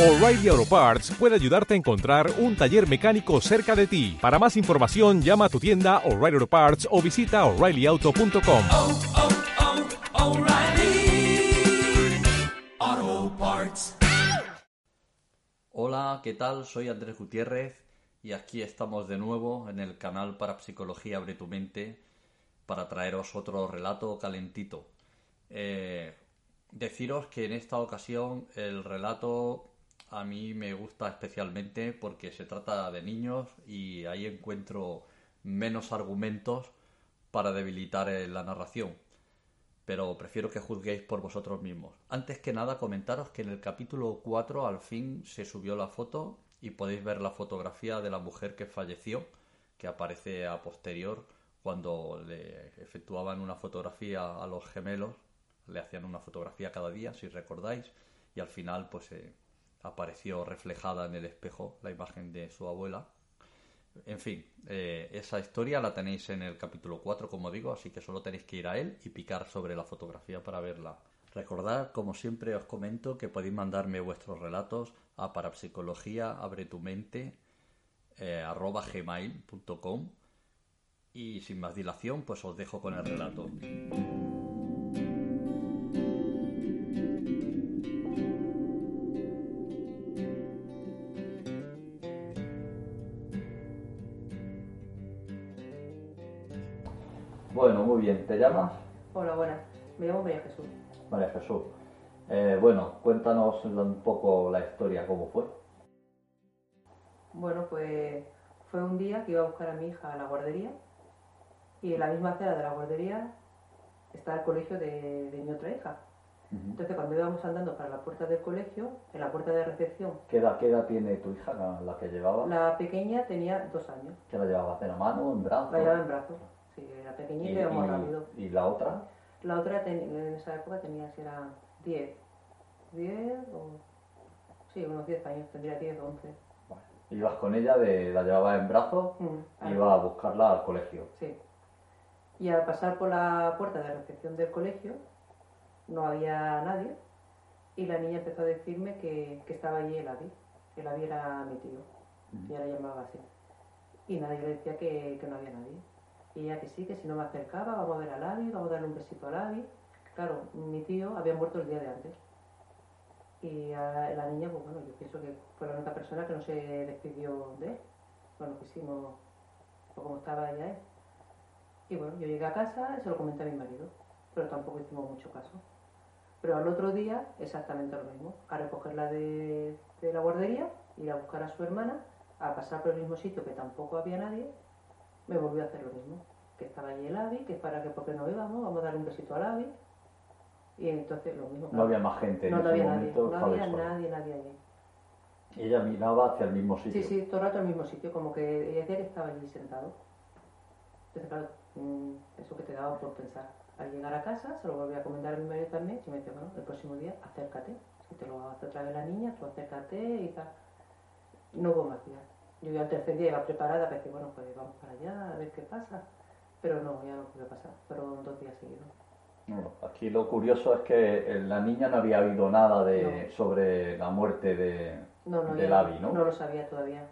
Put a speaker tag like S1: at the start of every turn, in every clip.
S1: O'Reilly Auto Parts puede ayudarte a encontrar un taller mecánico cerca de ti. Para más información, llama a tu tienda O'Reilly Auto Parts o visita oreillyauto.com.
S2: oh, oh, O'Reilly Auto Parts.
S3: Hola, ¿qué tal? Soy Andrés Gutiérrez y aquí estamos de nuevo en el canal para Psicología Abre tu Mente para traeros otro relato calentito. Eh, deciros que en esta ocasión el relato a mí me gusta especialmente porque se trata de niños y ahí encuentro menos argumentos para debilitar eh, la narración. Pero prefiero que juzguéis por vosotros mismos. Antes que nada, comentaros que en el capítulo 4 al fin se subió la foto y podéis ver la fotografía de la mujer que falleció, que aparece a posterior cuando le efectuaban una fotografía a los gemelos, le hacían una fotografía cada día, si recordáis, y al final pues eh, apareció reflejada en el espejo la imagen de su abuela. En fin, eh, esa historia la tenéis en el capítulo 4, como digo, así que solo tenéis que ir a él y picar sobre la fotografía para verla. Recordad, como siempre os comento, que podéis mandarme vuestros relatos a parapsicología abre tu mente eh, arroba gmail.com y sin más dilación, pues os dejo con el relato. Bueno, muy bien. ¿Te llamas?
S4: Hola, buenas. Me llamo María Jesús.
S3: María Jesús. Eh, bueno, cuéntanos un poco la historia, cómo fue.
S4: Bueno, pues fue un día que iba a buscar a mi hija a la guardería y en la misma acera de la guardería está el colegio de, de mi otra hija. Entonces, cuando íbamos andando para la puerta del colegio, en la puerta de recepción,
S3: ¿Qué edad, qué edad tiene tu hija, la, la que llevaba?
S4: la pequeña tenía dos años.
S3: ¿Que la llevabas de la mano, en brazos?
S4: La llevaba en brazos. Era pequeñita y íbamos rápido.
S3: y la otra?
S4: La otra ten- en esa época tenía, si era 10. 10 o... Sí, unos 10 años, tendría 10 o 11.
S3: Vale. Ibas con ella, de, la llevabas en brazos,
S4: Mm,
S3: iba a buscarla al colegio.
S4: Sí. Y al pasar por la puerta de recepción del colegio, no había nadie. Y la niña empezó a decirme que, que estaba allí el Avi. El Avi era mi tío. Y ella la llamaba así. Y nadie le decía que, que no había nadie. Y ella que sí, que si no me acercaba, vamos a ver al Avi, vamos a darle un besito al Avi. Claro, mi tío había muerto el día de antes. Y a la niña, pues bueno, yo pienso que fue la única persona que no se despidió de él. Bueno, quisimos, o como estaba ella él. Y bueno, yo llegué a casa y se lo comenté a mi marido, pero tampoco hicimos mucho caso. Pero al otro día, exactamente lo mismo, a recogerla de, de la guardería, ir a buscar a su hermana, a pasar por el mismo sitio que tampoco había nadie, me volvió a hacer lo mismo. Que estaba allí el Avi, que para que porque no íbamos, vamos a darle un besito al Avi. Y entonces lo mismo.
S3: No había más gente en
S4: No, no
S3: ese
S4: había nadie,
S3: momento.
S4: no
S3: estaba
S4: había
S3: sola.
S4: nadie, nadie allí.
S3: Y ella miraba hacia el mismo sitio.
S4: Sí, sí, todo el rato al mismo sitio, como que ella decía que estaba allí sentado. Entonces, claro, mm, eso que te daba por pensar. Al llegar a casa, se lo volví a comentar a mi marido también, y me dice, bueno, el próximo día acércate. Si te lo hace otra vez la niña, tú acércate y tal. No hubo más días. Yo ya el tercer día iba preparada para decir, bueno, pues vamos para allá, a ver qué pasa. Pero no, ya no pudo pasar. Fueron dos días seguidos.
S3: Aquí lo curioso es que eh, la niña no había oído nada de,
S4: No.
S3: sobre la muerte de,
S4: No, no,
S3: del
S4: ya
S3: Avi, ¿no?
S4: no lo sabía todavía.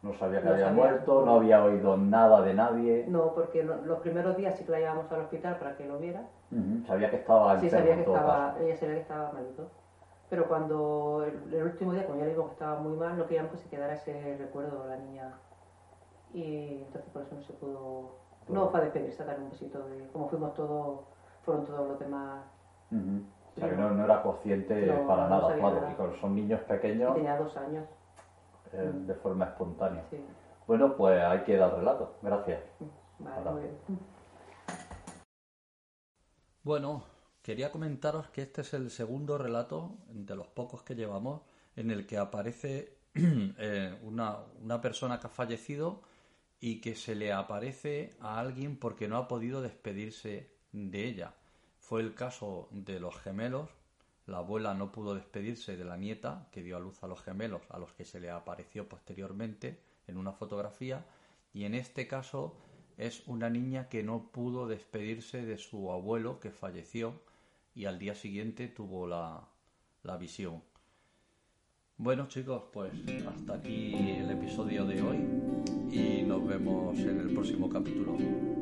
S3: No sabía que había
S4: sabía.
S3: muerto, no había oído nada de nadie.
S4: No, porque los primeros días sí que la llevamos al hospital para que lo viera.
S3: Sabía que estaba
S4: Sí, sabía que estaba,
S3: caso.
S4: ella sabía que estaba malito. Pero cuando el, el último día, como ya le digo que estaba muy mal, no queríamos que se quedara ese recuerdo de la niña. Y entonces por eso no se pudo. No fue a despedirse, a darle un besito de. Como fuimos todos, fueron todos los demás.
S3: O sea que
S4: No.
S3: era consciente
S4: No,
S3: para
S4: no
S3: nada, claro. Y con- son niños
S4: Y
S3: pequeños
S4: tenía dos años.
S3: eh, de forma espontánea.
S4: Sí.
S3: Bueno, pues ahí queda el relato. Gracias.
S4: Vale,
S3: Hola.
S4: muy bien.
S3: Bueno, quería comentaros que este es el segundo relato de los pocos que llevamos en el que aparece eh, una, una persona que ha fallecido y que se le aparece a alguien porque no ha podido despedirse de ella. Fue el caso de los gemelos. La abuela no pudo despedirse de la nieta que dio a luz a los gemelos, a los que se le apareció posteriormente en una fotografía. Y en este caso es una niña que no pudo despedirse de su abuelo que falleció y al día siguiente tuvo la, la visión. Bueno chicos, pues hasta aquí el episodio de hoy y nos vemos en el próximo capítulo.